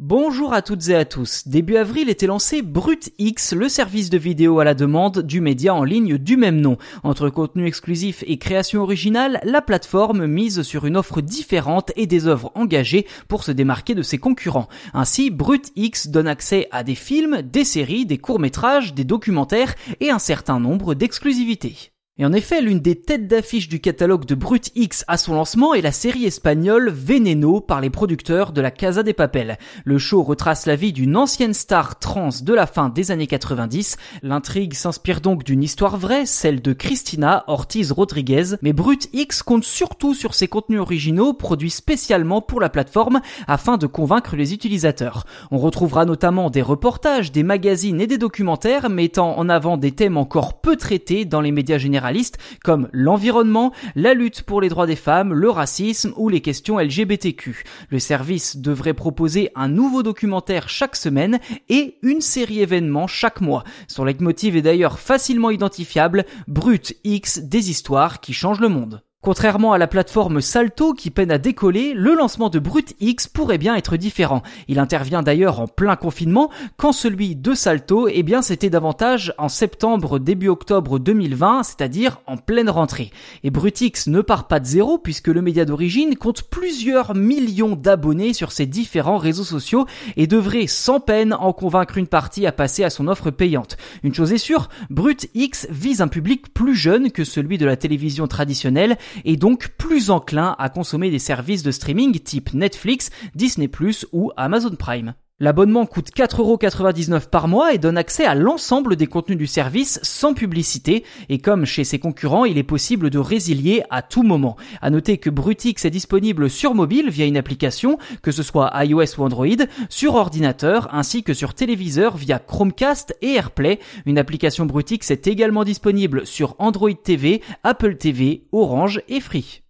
Bonjour à toutes et à tous. Début avril était lancé BrutX, le service de vidéo à la demande du média en ligne du même nom. Entre contenu exclusif et création originale, la plateforme mise sur une offre différente et des œuvres engagées pour se démarquer de ses concurrents. Ainsi, BrutX donne accès à des films, des séries, des courts-métrages, des documentaires et un certain nombre d'exclusivités. Et en effet, l'une des têtes d'affiche du catalogue de Brut X à son lancement est la série espagnole Veneno par les producteurs de la Casa de Papel. Le show retrace la vie d'une ancienne star trans de la fin des années 90. L'intrigue s'inspire donc d'une histoire vraie, celle de Cristina Ortiz Rodriguez, mais Brut X compte surtout sur ses contenus originaux produits spécialement pour la plateforme afin de convaincre les utilisateurs. On retrouvera notamment des reportages, des magazines et des documentaires mettant en avant des thèmes encore peu traités dans les médias comme l'environnement, la lutte pour les droits des femmes, le racisme ou les questions LGBTQ. Le service devrait proposer un nouveau documentaire chaque semaine et une série événements chaque mois. Son leitmotiv est d'ailleurs facilement identifiable, Brut X des histoires qui changent le monde. Contrairement à la plateforme Salto qui peine à décoller, le lancement de BrutX pourrait bien être différent. Il intervient d'ailleurs en plein confinement, quand celui de Salto, eh bien, c'était davantage en septembre, début octobre 2020, c'est-à-dire en pleine rentrée. Et BrutX ne part pas de zéro puisque le média d'origine compte plusieurs millions d'abonnés sur ses différents réseaux sociaux et devrait sans peine en convaincre une partie à passer à son offre payante. Une chose est sûre, BrutX vise un public plus jeune que celui de la télévision traditionnelle et donc plus enclin à consommer des services de streaming type Netflix, Disney ⁇ ou Amazon Prime. L'abonnement coûte 4,99€ par mois et donne accès à l'ensemble des contenus du service sans publicité et comme chez ses concurrents, il est possible de résilier à tout moment. À noter que Brutix est disponible sur mobile via une application, que ce soit iOS ou Android, sur ordinateur ainsi que sur téléviseur via Chromecast et AirPlay. Une application Brutix est également disponible sur Android TV, Apple TV, Orange et Free.